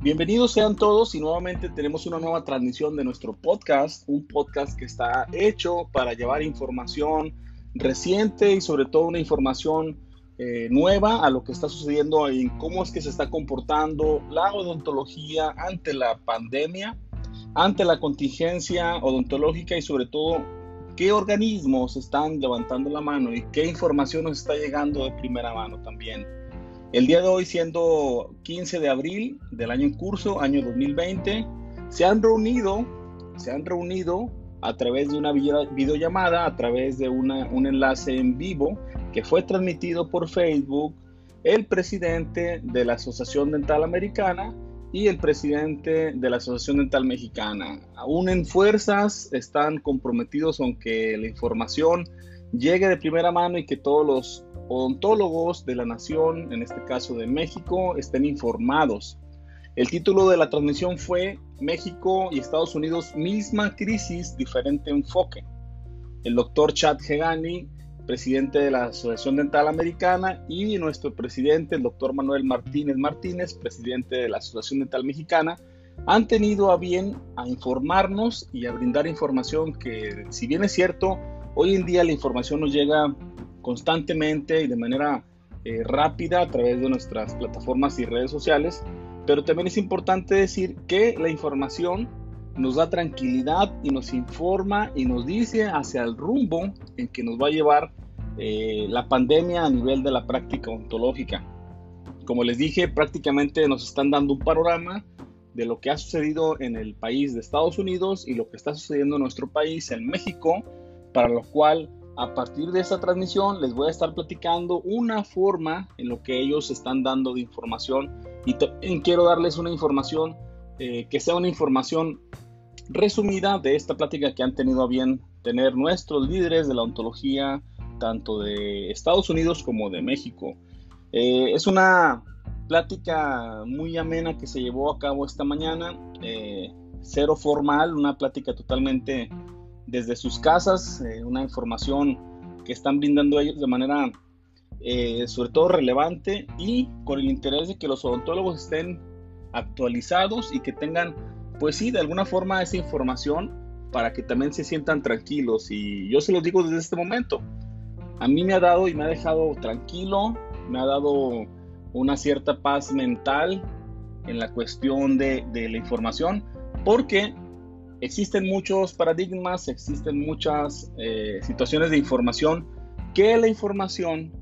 Bienvenidos sean todos y nuevamente tenemos una nueva transmisión de nuestro podcast, un podcast que está hecho para llevar información reciente y sobre todo una información eh, nueva a lo que está sucediendo en cómo es que se está comportando la odontología ante la pandemia, ante la contingencia odontológica y sobre todo qué organismos están levantando la mano y qué información nos está llegando de primera mano también. El día de hoy, siendo 15 de abril del año en curso, año 2020, se han reunido, se han reunido a través de una videollamada, a través de un enlace en vivo que fue transmitido por Facebook, el presidente de la Asociación Dental Americana y el presidente de la Asociación Dental Mexicana. Aún en fuerzas están comprometidos aunque la información llegue de primera mano y que todos los odontólogos de la nación, en este caso de México, estén informados. El título de la transmisión fue México y Estados Unidos, misma crisis, diferente enfoque. El doctor Chad Hegani, presidente de la Asociación Dental Americana, y nuestro presidente, el doctor Manuel Martínez Martínez, presidente de la Asociación Dental Mexicana, han tenido a bien a informarnos y a brindar información que, si bien es cierto, hoy en día la información nos llega constantemente y de manera eh, rápida a través de nuestras plataformas y redes sociales, pero también es importante decir que la información nos da tranquilidad y nos informa y nos dice hacia el rumbo en que nos va a llevar eh, la pandemia a nivel de la práctica ontológica. Como les dije, prácticamente nos están dando un panorama de lo que ha sucedido en el país de Estados Unidos y lo que está sucediendo en nuestro país, en México, para lo cual a partir de esta transmisión les voy a estar platicando una forma en lo que ellos están dando de información y quiero darles una información eh, que sea una información resumida de esta plática que han tenido a bien tener nuestros líderes de la ontología tanto de Estados Unidos como de México. Eh, es una plática muy amena que se llevó a cabo esta mañana, eh, cero formal, una plática totalmente desde sus casas, eh, una información que están brindando ellos de manera eh, sobre todo relevante y con el interés de que los odontólogos estén actualizados y que tengan, pues sí, de alguna forma esa información para que también se sientan tranquilos. Y yo se los digo desde este momento, a mí me ha dado y me ha dejado tranquilo, me ha dado una cierta paz mental en la cuestión de, de la información, porque existen muchos paradigmas, existen muchas eh, situaciones de información que la información,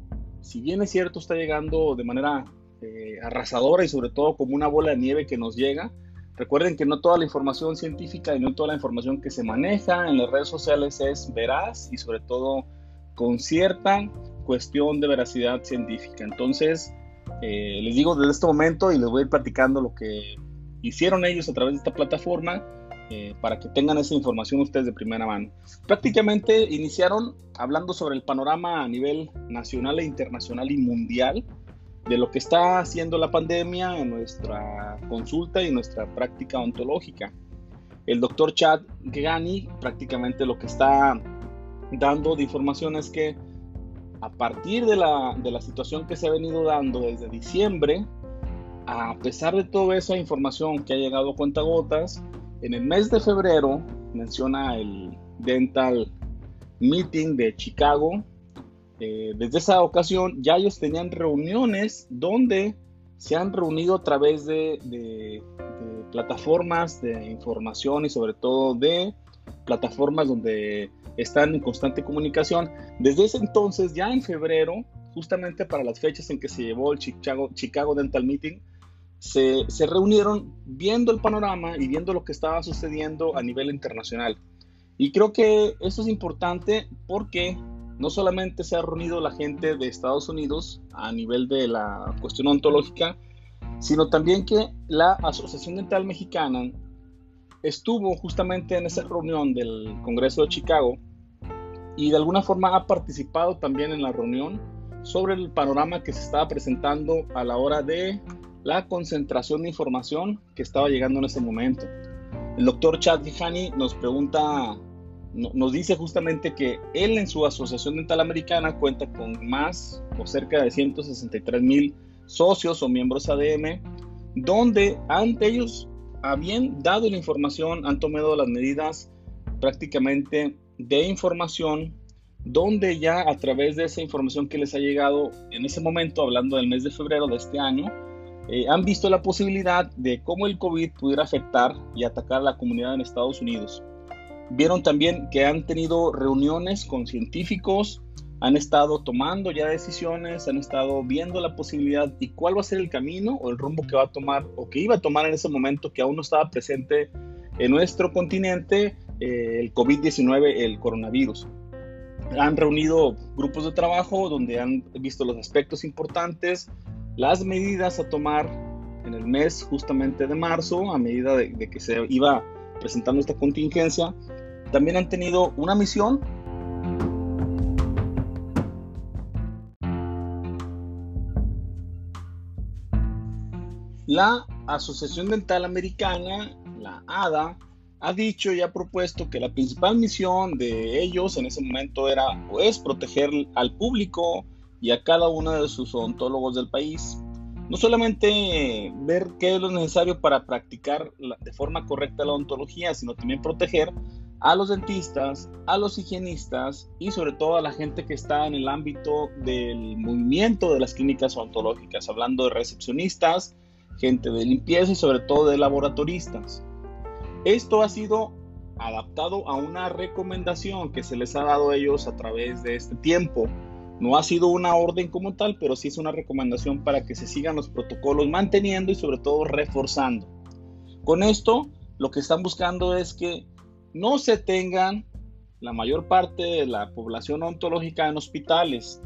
si bien es cierto, está llegando de manera eh, arrasadora y sobre todo como una bola de nieve que nos llega. Recuerden que no toda la información científica y no toda la información que se maneja en las redes sociales es veraz y sobre todo con cierta cuestión de veracidad científica. Entonces, eh, les digo desde este momento y les voy a ir platicando lo que hicieron ellos a través de esta plataforma eh, para que tengan esa información ustedes de primera mano. Prácticamente iniciaron hablando sobre el panorama a nivel nacional e internacional y mundial de lo que está haciendo la pandemia en nuestra consulta y nuestra práctica ontológica. El doctor Chad Gani prácticamente lo que está dando de información es que a partir de la, de la situación que se ha venido dando desde diciembre, a pesar de toda esa información que ha llegado a cuentagotas, en el mes de febrero menciona el Dental Meeting de Chicago. Eh, desde esa ocasión ya ellos tenían reuniones donde se han reunido a través de, plataformas de información y sobre todo de plataformas donde están en constante comunicación. Desde ese entonces, ya en febrero, justamente para las fechas en que se llevó el Chicago Dental Meeting, se, reunieron viendo el panorama y viendo lo que estaba sucediendo a nivel internacional. Y creo que eso es importante porque no solamente se ha reunido la gente de Estados Unidos a nivel de la cuestión ontológica, sino también que la Asociación Dental Mexicana estuvo justamente en esa reunión del Congreso de Chicago y de alguna forma ha participado también en la reunión sobre el panorama que se estaba presentando a la hora de la concentración de información que estaba llegando en ese momento. El doctor Chad Gihani nos pregunta, nos dice justamente que él en su asociación dental americana cuenta con más o cerca de 163 mil socios o miembros ADM, donde ante ellos habían dado la información, han tomado las medidas prácticamente de información, donde ya a través de esa información que les ha llegado en ese momento, hablando del mes de febrero de este año, eh, han visto la posibilidad de cómo el COVID pudiera afectar y atacar a la comunidad en Estados Unidos. Vieron también que han tenido reuniones con científicos, han estado tomando ya decisiones, han estado viendo la posibilidad y cuál va a ser el camino o el rumbo que va a tomar o que iba a tomar en ese momento que aún no estaba presente en nuestro continente eh, el COVID-19, el coronavirus. Han reunido grupos de trabajo donde han visto los aspectos importantes, las medidas a tomar en el mes justamente de marzo, a medida de, que se iba presentando esta contingencia. También han tenido una misión La Asociación Dental Americana, la ADA, ha dicho y ha propuesto que la principal misión de ellos en ese momento era es proteger al público y a cada uno de sus odontólogos del país. No solamente ver qué es lo necesario para practicar de forma correcta la odontología, sino también proteger a los dentistas, a los higienistas y sobre todo a la gente que está en el ámbito del movimiento de las clínicas odontológicas, hablando de recepcionistas, gente de limpieza y sobre todo de laboratoristas. Esto ha sido adaptado a una recomendación que se les ha dado a ellos a través de este tiempo. No ha sido una orden como tal, pero sí es una recomendación para que se sigan los protocolos manteniendo y sobre todo reforzando. Con esto, lo que están buscando es que no se tengan la mayor parte de la población ontológica en hospitales,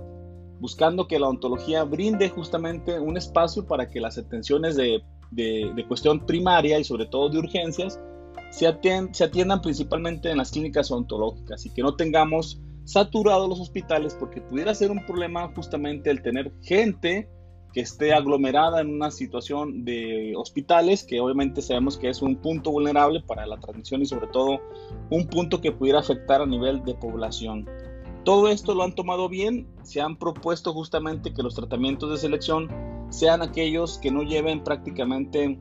buscando que la ontología brinde justamente un espacio para que las atenciones de, cuestión primaria y sobre todo de urgencias se, se atiendan principalmente en las clínicas ontológicas y que no tengamos saturados los hospitales porque pudiera ser un problema justamente el tener gente que esté aglomerada en una situación de hospitales, que obviamente sabemos que es un punto vulnerable para la transmisión y sobre todo un punto que pudiera afectar a nivel de población. Todo esto lo han tomado bien, se han propuesto justamente que los tratamientos de selección sean aquellos que no lleven prácticamente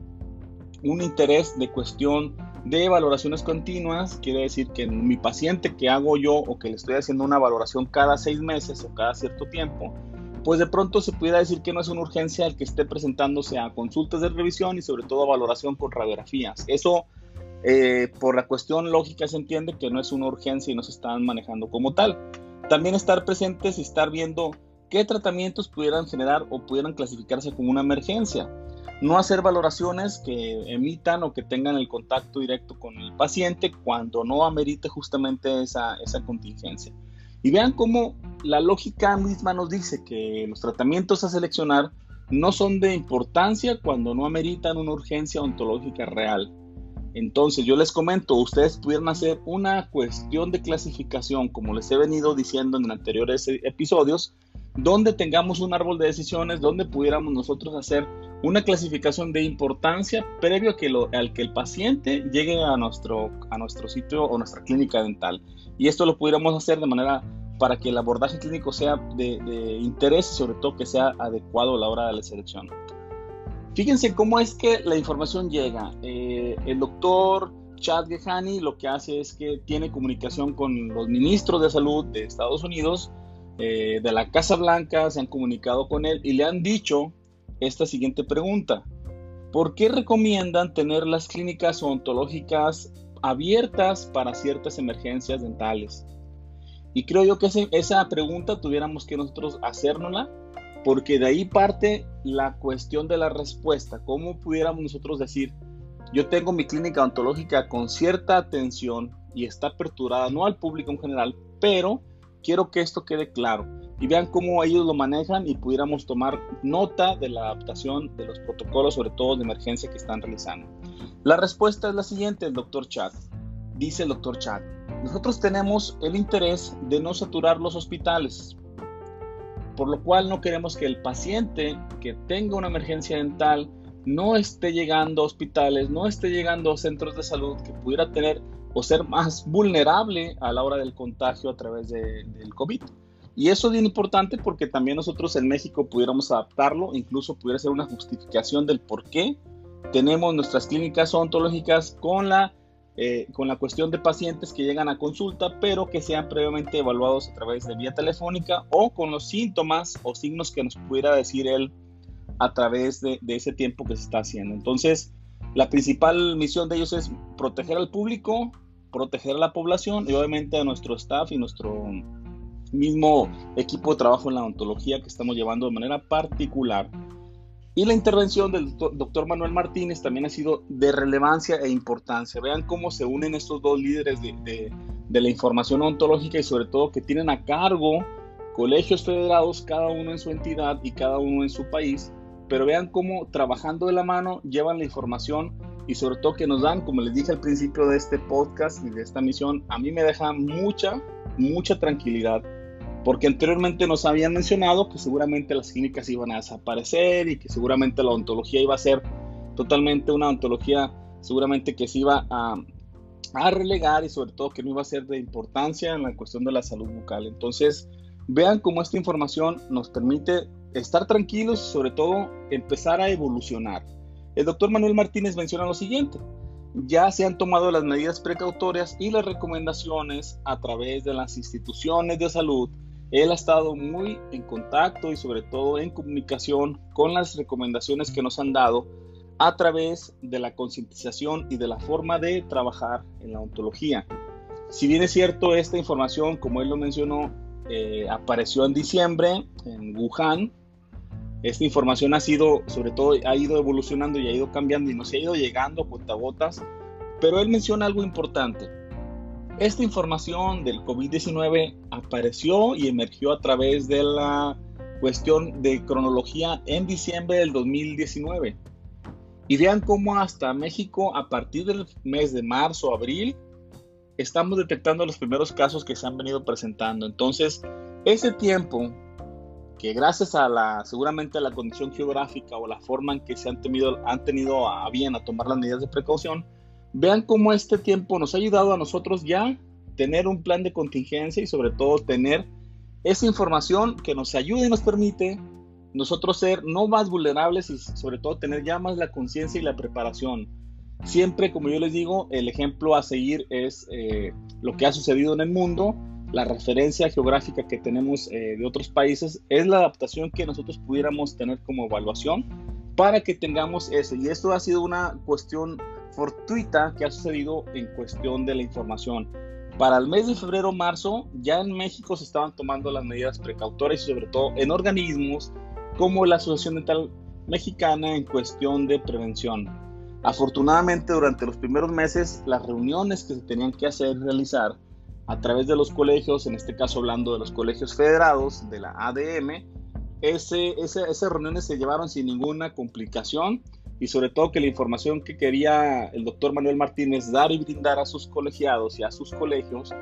un interés de cuestión de valoraciones continuas, quiere decir que mi paciente que hago yo o que le estoy haciendo una valoración cada seis meses o cada cierto tiempo, pues de pronto se pudiera decir que no es una urgencia el que esté presentándose a consultas de revisión y sobre todo a valoración con radiografías. Eso eh, por la cuestión lógica se entiende que no es una urgencia y no se están manejando como tal. También estar presentes y estar viendo qué tratamientos pudieran generar o pudieran clasificarse como una emergencia. No hacer valoraciones que emitan o que tengan el contacto directo con el paciente cuando no amerite justamente esa, esa contingencia. Y vean cómo la lógica misma nos dice que los tratamientos a seleccionar no son de importancia cuando no ameritan una urgencia ontológica real. Entonces yo les comento, ustedes pudieran hacer una cuestión de clasificación, como les he venido diciendo en anteriores episodios, donde tengamos un árbol de decisiones, donde pudiéramos nosotros hacer una clasificación de importancia previo a que al que el paciente llegue a nuestro, a nuestro sitio o nuestra clínica dental. Y esto lo pudiéramos hacer de manera para que el abordaje clínico sea de, interés y sobre todo que sea adecuado a la hora de la selección. Fíjense cómo es que la información llega. Eh, el doctor Chad Gehani lo que hace es que tiene comunicación con los ministros de salud de Estados Unidos, eh, de la Casa Blanca, se han comunicado con él y le han dicho esta siguiente pregunta. ¿Por qué recomiendan tener las clínicas odontológicas abiertas para ciertas emergencias dentales? Y creo yo que esa pregunta tuviéramos que nosotros hacérnosla porque de ahí parte la cuestión de la respuesta. ¿Cómo pudiéramos nosotros decir, yo tengo mi clínica ontológica con cierta atención y está aperturada, no al público en general, pero quiero que esto quede claro y vean cómo ellos lo manejan y pudiéramos tomar nota de la adaptación de los protocolos, sobre todo de emergencia que están realizando. La respuesta es la siguiente, el doctor Chad. Dice el doctor Chad, nosotros tenemos el interés de no saturar los hospitales, por lo cual no queremos que el paciente que tenga una emergencia dental no esté llegando a hospitales, no esté llegando a centros de salud que pudiera tener o ser más vulnerable a la hora del contagio a través del COVID. Y eso es bien importante porque también nosotros en México pudiéramos adaptarlo, incluso pudiera ser una justificación del por qué tenemos nuestras clínicas odontológicas con la, eh, con la cuestión de pacientes que llegan a consulta, pero que sean previamente evaluados a través de vía telefónica o con los síntomas o signos que nos pudiera decir él a través de, de ese tiempo que se está haciendo. Entonces, la principal misión de ellos es proteger al público, proteger a la población y obviamente a nuestro staff y nuestro mismo equipo de trabajo en la odontología que estamos llevando de manera particular. Y la intervención del doctor Manuel Martínez también ha sido de relevancia e importancia. Vean cómo se unen estos dos líderes de, de, la información ontológica y sobre todo que tienen a cargo colegios federados, cada uno en su entidad y cada uno en su país. Pero vean cómo trabajando de la mano llevan la información y sobre todo que nos dan, como les dije al principio de este podcast y de esta misión, a mí me deja mucha, mucha tranquilidad porque anteriormente nos habían mencionado que seguramente las clínicas iban a desaparecer y que seguramente la odontología iba a ser totalmente una odontología seguramente que se iba a, a relegar y sobre todo que no iba a ser de importancia en la cuestión de la salud bucal. Entonces, vean cómo esta información nos permite estar tranquilos y sobre todo empezar a evolucionar. El doctor Manuel Martínez menciona lo siguiente, ya se han tomado las medidas precautorias y las recomendaciones a través de las instituciones de salud él ha estado muy en contacto y sobre todo en comunicación con las recomendaciones que nos han dado a través de la concientización y de la forma de trabajar en la ontología. Si bien es cierto, esta información, como él lo mencionó, eh, apareció en diciembre en Wuhan, esta información ha sido, sobre todo, ha ido evolucionando y ha ido cambiando y nos ha ido llegando a gotas, pero él menciona algo importante esta información del COVID-19 apareció y emergió a través de la cuestión de cronología en diciembre del 2019. Y vean cómo hasta México, a partir del mes de marzo, abril, estamos detectando los primeros casos que se han venido presentando. Entonces, ese tiempo que gracias a la, seguramente a la condición geográfica o la forma en que se han tenido, han tenido a bien a tomar las medidas de precaución, Vean cómo este tiempo nos ha ayudado a nosotros ya tener un plan de contingencia y sobre todo tener esa información que nos ayude y nos permite nosotros ser no más vulnerables y sobre todo tener ya más la conciencia y la preparación. Siempre, como yo les digo, el ejemplo a seguir es eh, lo que ha sucedido en el mundo, la referencia geográfica que tenemos eh, de otros países, es la adaptación que nosotros pudiéramos tener como evaluación para que tengamos eso. Y esto ha sido una cuestión fortuita que ha sucedido en cuestión de la información. Para el mes de febrero-marzo, ya en México se estaban tomando las medidas precautorias y sobre todo en organismos como la Asociación Dental Mexicana en cuestión de prevención. Afortunadamente, durante los primeros meses, las reuniones que se tenían que hacer realizar a través de los colegios, en este caso hablando de los colegios federados de la ADM, ese, esas reuniones se llevaron sin ninguna complicación y sobre todo que la información que quería el doctor Manuel Martínez dar y brindar a sus colegiados y a sus colegios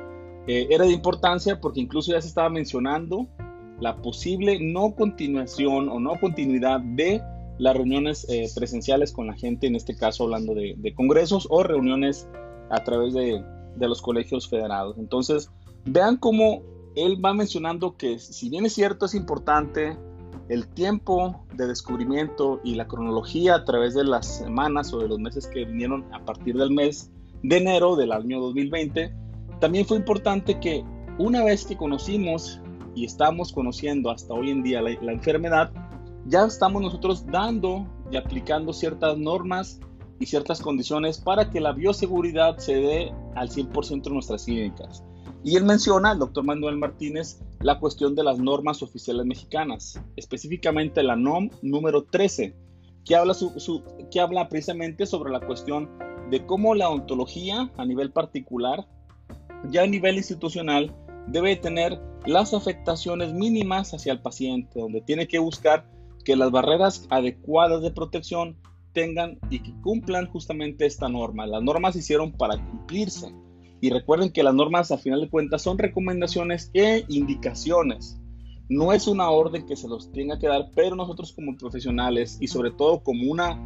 eh, era de importancia porque incluso ya se estaba mencionando la posible no continuación o no continuidad de las reuniones eh, presenciales con la gente, en este caso hablando de, de congresos o reuniones a través de, de, los colegios federados. Entonces, vean cómo él va mencionando que si bien es cierto, es importante el tiempo de descubrimiento y la cronología a través de las semanas o de los meses que vinieron a partir del mes de enero del año 2020, también fue importante que una vez que conocimos y estamos conociendo hasta hoy en día la, enfermedad, ya estamos nosotros dando y aplicando ciertas normas y ciertas condiciones para que la bioseguridad se dé al 100% en nuestras clínicas. Y él menciona, el doctor Manuel Martínez, la cuestión de las normas oficiales mexicanas, específicamente la NOM número 13, que habla, que habla precisamente sobre la cuestión de cómo la ontología a nivel particular, ya a nivel institucional, debe tener las afectaciones mínimas hacia el paciente, donde tiene que buscar que las barreras adecuadas de protección tengan y que cumplan justamente esta norma. Las normas se hicieron para cumplirse y recuerden que las normas a final de cuentas son recomendaciones e indicaciones. No es una orden que se los tenga que dar, pero nosotros como profesionales y sobre todo como una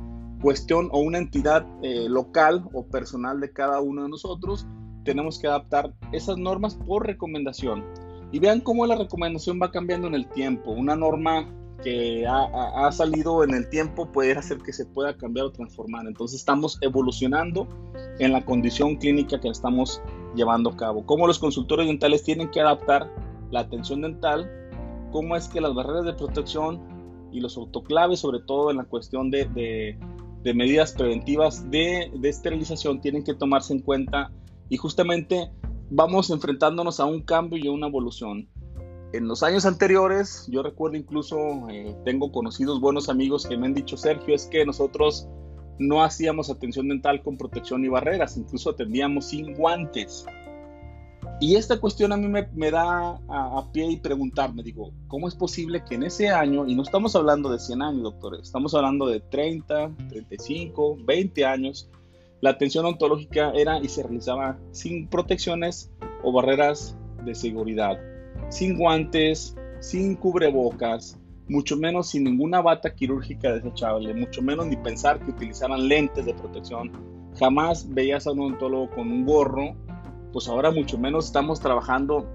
cuestión o una entidad eh, local o personal de cada uno de nosotros, tenemos que adaptar esas normas por recomendación. Y vean cómo la recomendación va cambiando en el tiempo. Una norma que ha, salido en el tiempo puede hacer que se pueda cambiar o transformar. Entonces estamos evolucionando en la condición clínica que estamos llevando a cabo. Cómo los consultores dentales tienen que adaptar la atención dental, cómo es que las barreras de protección y los autoclaves, sobre todo en la cuestión de, medidas preventivas de, de esterilización, tienen que tomarse en cuenta y justamente vamos enfrentándonos a un cambio y a una evolución en los años anteriores, yo recuerdo incluso, eh, tengo conocidos buenos amigos que me han dicho, Sergio, es que nosotros no hacíamos atención dental con protección y barreras, incluso atendíamos sin guantes. Y esta cuestión a mí me, da a, pie y preguntarme, digo, ¿cómo es posible que en ese año, y no estamos hablando de 100 años, doctores, estamos hablando de 30, 35, 20 años, la atención ontológica era y se realizaba sin protecciones o barreras de seguridad? Sin guantes, sin cubrebocas, mucho menos sin ninguna bata quirúrgica desechable, mucho menos ni pensar que utilizaran lentes de protección. Jamás veías a un odontólogo con un gorro, pues ahora mucho menos estamos trabajando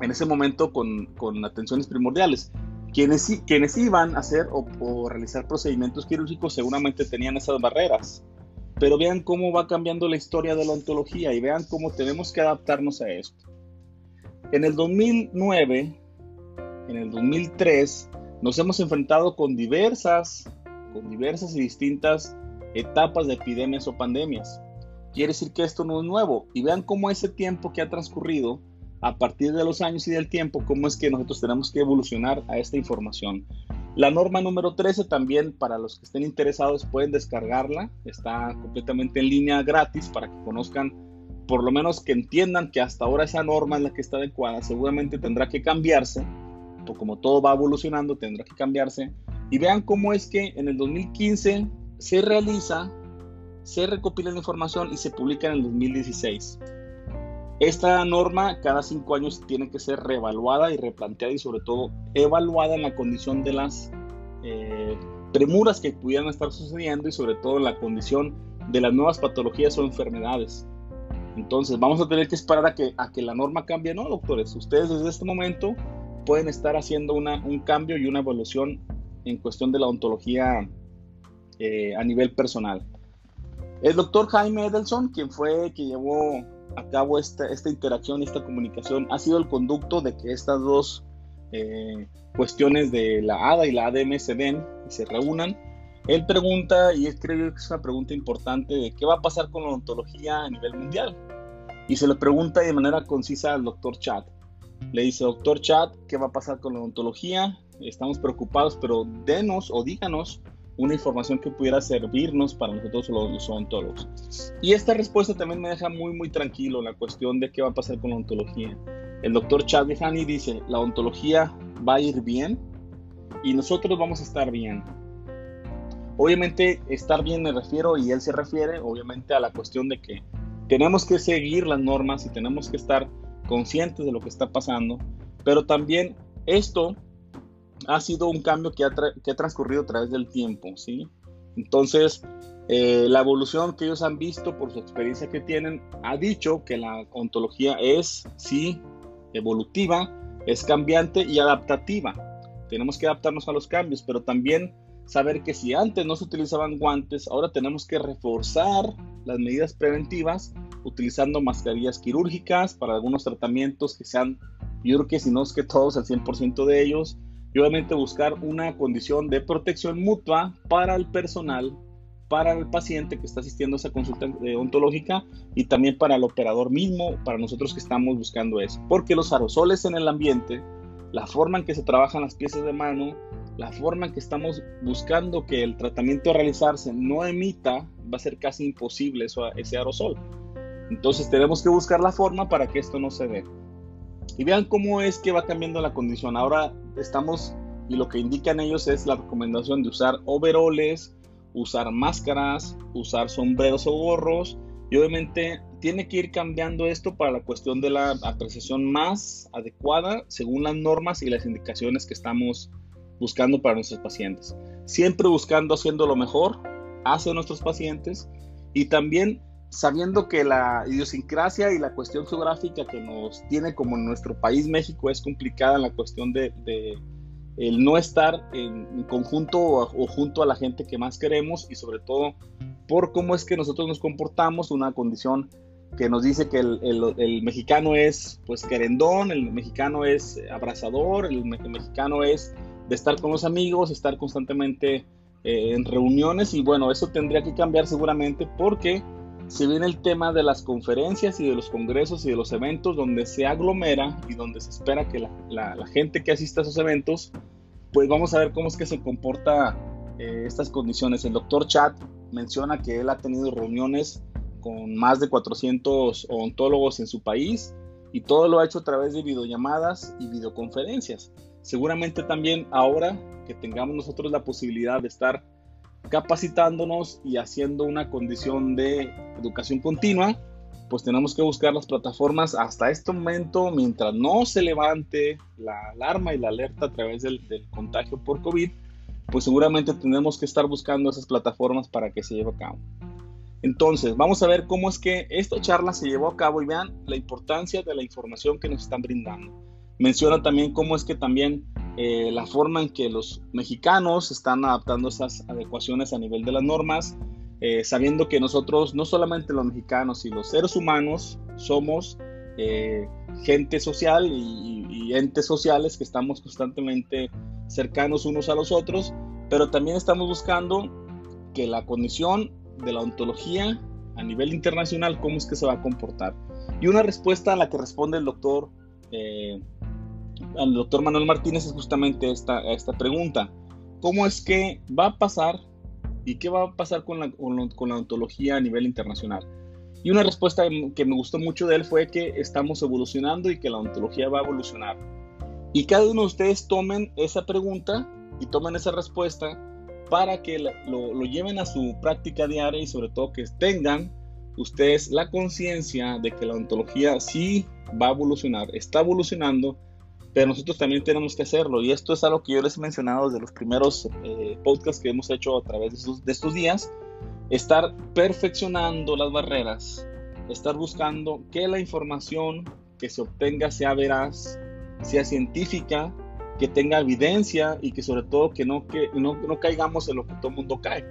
en ese momento con, con atenciones primordiales. Quienes, quienes iban a hacer o, o realizar procedimientos quirúrgicos seguramente tenían esas barreras. Pero vean cómo va cambiando la historia de la ontología y vean cómo tenemos que adaptarnos a esto. En el 2009, en el 2003, nos hemos enfrentado con diversas, con diversas y distintas etapas de epidemias o pandemias. Quiere decir que esto no es nuevo. Y vean cómo ese tiempo que ha transcurrido, a partir de los años y del tiempo, cómo es que nosotros tenemos que evolucionar a esta información. La norma número 13 también para los que estén interesados pueden descargarla. Está completamente en línea gratis para que conozcan por lo menos que entiendan que hasta ahora esa norma es la que está adecuada, seguramente tendrá que cambiarse, como todo va evolucionando, tendrá que cambiarse. Y vean cómo es que en el 2015 se realiza, se recopila la información y se publica en el 2016. Esta norma cada cinco años tiene que ser reevaluada y replanteada y sobre todo evaluada en la condición de las eh, premuras que pudieran estar sucediendo y sobre todo en la condición de las nuevas patologías o enfermedades. Entonces, vamos a tener que esperar a que, la norma cambie, ¿no, doctores? Ustedes desde este momento pueden estar haciendo una, un cambio y una evolución en cuestión de la ontología eh, a nivel personal. El doctor Jaime Edelson, quien fue que llevó a cabo esta, esta interacción, esta comunicación, ha sido el conducto de que estas dos eh, cuestiones de la ADA y la ADM se den y se reúnan él pregunta, y es, creo que es una pregunta importante, de qué va a pasar con la odontología a nivel mundial. Y se le pregunta de manera concisa al doctor Chad. Le dice, doctor Chad, ¿qué va a pasar con la odontología? Estamos preocupados, pero denos o díganos una información que pudiera servirnos para nosotros los, odontólogos. Y esta respuesta también me deja muy, muy tranquilo la cuestión de qué va a pasar con la odontología. El doctor Chad Vihani dice, la odontología va a ir bien y nosotros vamos a estar bien Obviamente estar bien me refiero y él se refiere obviamente a la cuestión de que tenemos que seguir las normas y tenemos que estar conscientes de lo que está pasando, pero también esto ha sido un cambio que ha, que ha transcurrido a través del tiempo, ¿sí? Entonces, eh, la evolución que ellos han visto por su experiencia que tienen ha dicho que la ontología es, sí, evolutiva, es cambiante y adaptativa. Tenemos que adaptarnos a los cambios, pero también saber que si antes no se utilizaban guantes, ahora tenemos que reforzar las medidas preventivas utilizando mascarillas quirúrgicas para algunos tratamientos que sean, yo creo que si no es que todos, el 100% de ellos, y obviamente buscar una condición de protección mutua para el personal, para el paciente que está asistiendo a esa consulta ontológica y también para el operador mismo, para nosotros que estamos buscando eso. Porque los aerosoles en el ambiente, la forma en que se trabajan las piezas de mano, la forma en que estamos buscando que el tratamiento a realizarse no emita, va a ser casi imposible eso, ese aerosol. Entonces tenemos que buscar la forma para que esto no se dé. Y vean cómo es que va cambiando la condición. Ahora estamos, y lo que indican ellos es la recomendación de usar overoles, usar máscaras, usar sombreros o gorros. Y obviamente tiene que ir cambiando esto para la cuestión de la apreciación más adecuada según las normas y las indicaciones que estamos buscando para nuestros pacientes. Siempre buscando haciendo lo mejor hacia nuestros pacientes y también sabiendo que la idiosincrasia y la cuestión geográfica que nos tiene como en nuestro país México es complicada en la cuestión de, el no estar en, conjunto o, junto a la gente que más queremos y sobre todo por cómo es que nosotros nos comportamos, una condición que nos dice que el, mexicano es pues querendón, el mexicano es abrazador, el, mexicano es de estar con los amigos, estar constantemente eh, en reuniones y bueno, eso tendría que cambiar seguramente porque se viene el tema de las conferencias y de los congresos y de los eventos donde se aglomera y donde se espera que la, gente que asista a esos eventos, pues vamos a ver cómo es que se comporta eh, estas condiciones. El doctor Chat menciona que él ha tenido reuniones con más de 400 odontólogos en su país y todo lo ha hecho a través de videollamadas y videoconferencias. Seguramente también ahora que tengamos nosotros la posibilidad de estar capacitándonos y haciendo una condición de educación continua, pues tenemos que buscar las plataformas hasta este momento, mientras no se levante la alarma y la alerta a través del, contagio por COVID, pues seguramente tenemos que estar buscando esas plataformas para que se lleve a cabo. Entonces, vamos a ver cómo es que esta charla se llevó a cabo y vean la importancia de la información que nos están brindando. Menciona también cómo es que también eh, la forma en que los mexicanos están adaptando esas adecuaciones a nivel de las normas, eh, sabiendo que nosotros, no solamente los mexicanos y los seres humanos, somos eh, gente social y, entes sociales que estamos constantemente cercanos unos a los otros, pero también estamos buscando que la condición de la ontología a nivel internacional, cómo es que se va a comportar. Y una respuesta a la que responde el doctor al doctor Manuel Martínez es justamente esta, esta pregunta. ¿Cómo es que va a pasar y qué va a pasar con la, con la ontología a nivel internacional? Y una respuesta que me gustó mucho de él fue que estamos evolucionando y que la ontología va a evolucionar. Y cada uno de ustedes tomen esa pregunta y tomen esa respuesta para que lo, lleven a su práctica diaria y sobre todo que tengan ustedes la conciencia de que la ontología sí va a evolucionar, está evolucionando pero nosotros también tenemos que hacerlo. Y esto es algo que yo les he mencionado desde los primeros eh, podcasts que hemos hecho a través de estos, de estos días. Estar perfeccionando las barreras, estar buscando que la información que se obtenga sea veraz, sea científica, que tenga evidencia y que sobre todo que no, que no, no caigamos en lo que todo mundo cae.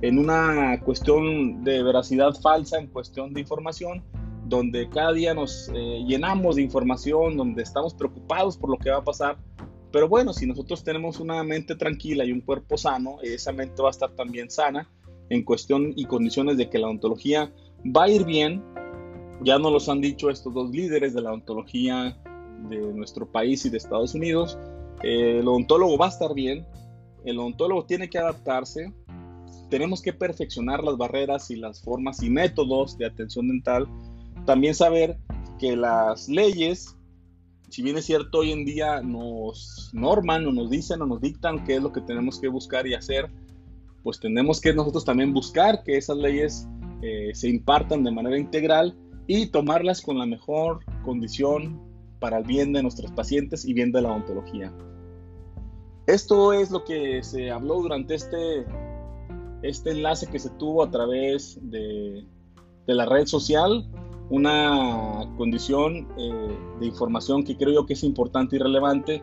En una cuestión de veracidad falsa, en cuestión de información, donde cada día nos eh, llenamos de información, donde estamos preocupados por lo que va a pasar. Pero bueno, si nosotros tenemos una mente tranquila y un cuerpo sano, esa mente va a estar también sana en cuestión y condiciones de que la ontología va a ir bien. Ya nos los han dicho estos dos líderes de la ontología de nuestro país y de Estados Unidos. el odontólogo va a estar bien, el odontólogo tiene que adaptarse, tenemos que perfeccionar las barreras y las formas y métodos de atención dental también saber que las leyes, si bien es cierto, hoy en día nos norman o nos dicen o nos dictan qué es lo que tenemos que buscar y hacer, pues tenemos que nosotros también buscar que esas leyes eh, se impartan de manera integral y tomarlas con la mejor condición para el bien de nuestros pacientes y bien de la odontología. Esto es lo que se habló durante este, este enlace que se tuvo a través de, de la red social una condición eh, de información que creo yo que es importante y relevante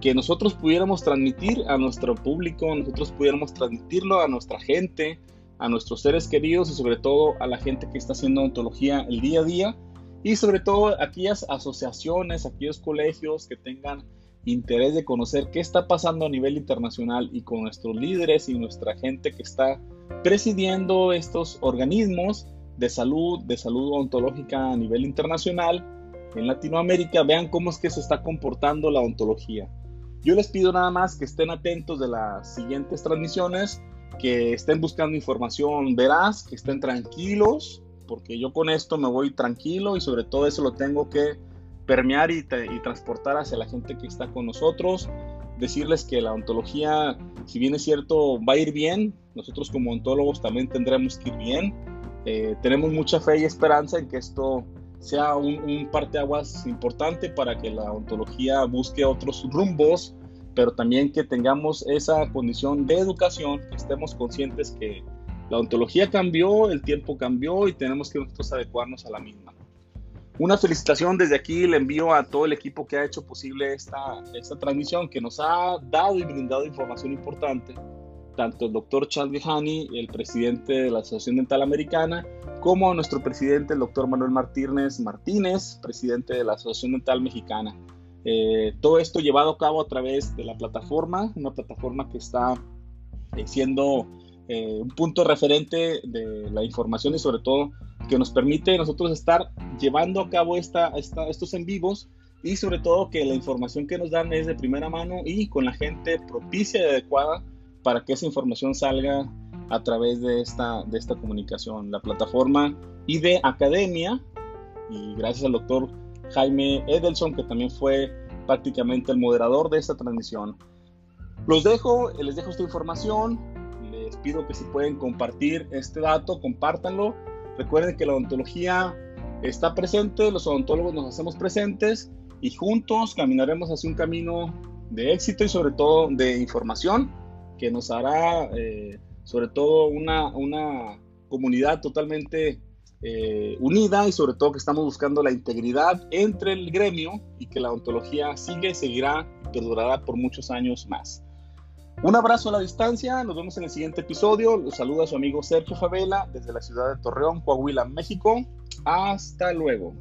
que nosotros pudiéramos transmitir a nuestro público, nosotros pudiéramos transmitirlo a nuestra gente, a nuestros seres queridos y sobre todo a la gente que está haciendo ontología el día a día y sobre todo aquellas asociaciones, aquellos colegios que tengan interés de conocer qué está pasando a nivel internacional y con nuestros líderes y nuestra gente que está presidiendo estos organismos de salud, de salud ontológica a nivel internacional en Latinoamérica, vean cómo es que se está comportando la ontología. Yo les pido nada más que estén atentos de las siguientes transmisiones, que estén buscando información veraz, que estén tranquilos, porque yo con esto me voy tranquilo y sobre todo eso lo tengo que permear y, transportar hacia la gente que está con nosotros. Decirles que la ontología, si bien es cierto, va a ir bien, nosotros como ontólogos también tendremos que ir bien eh, tenemos mucha fe y esperanza en que esto sea un, un parteaguas importante para que la ontología busque otros rumbos, pero también que tengamos esa condición de educación, que estemos conscientes que la ontología cambió, el tiempo cambió y tenemos que nosotros adecuarnos a la misma. Una felicitación desde aquí le envío a todo el equipo que ha hecho posible esta, esta transmisión, que nos ha dado y brindado información importante, tanto el doctor Charles Hani, el presidente de la Asociación Dental Americana, como nuestro presidente, el doctor Manuel Martínez Martínez, presidente de la Asociación Dental Mexicana. Eh, todo esto llevado a cabo a través de la plataforma, una plataforma que está eh, siendo eh, un punto referente de la información y sobre todo que nos permite nosotros estar llevando a cabo esta, estos en vivos y sobre todo que la información que nos dan es de primera mano y con la gente propicia y adecuada para que esa información salga a través de esta, de esta comunicación. La plataforma ID Academia, y gracias al doctor Jaime Edelson, que también fue prácticamente el moderador de esta transmisión. Los dejo, les dejo esta información, pido que si pueden compartir este dato, compártanlo. Recuerden que la odontología está presente, los odontólogos nos hacemos presentes y juntos caminaremos hacia un camino de éxito y sobre todo de información que nos hará eh, sobre todo una, una comunidad totalmente eh, unida y sobre todo que estamos buscando la integridad entre el gremio y que la ontología sigue, seguirá y perdurará por muchos años más. Un abrazo a la distancia, nos vemos en el siguiente episodio. Los saluda su amigo Sergio Favela desde la ciudad de Torreón, Coahuila, México. Hasta luego.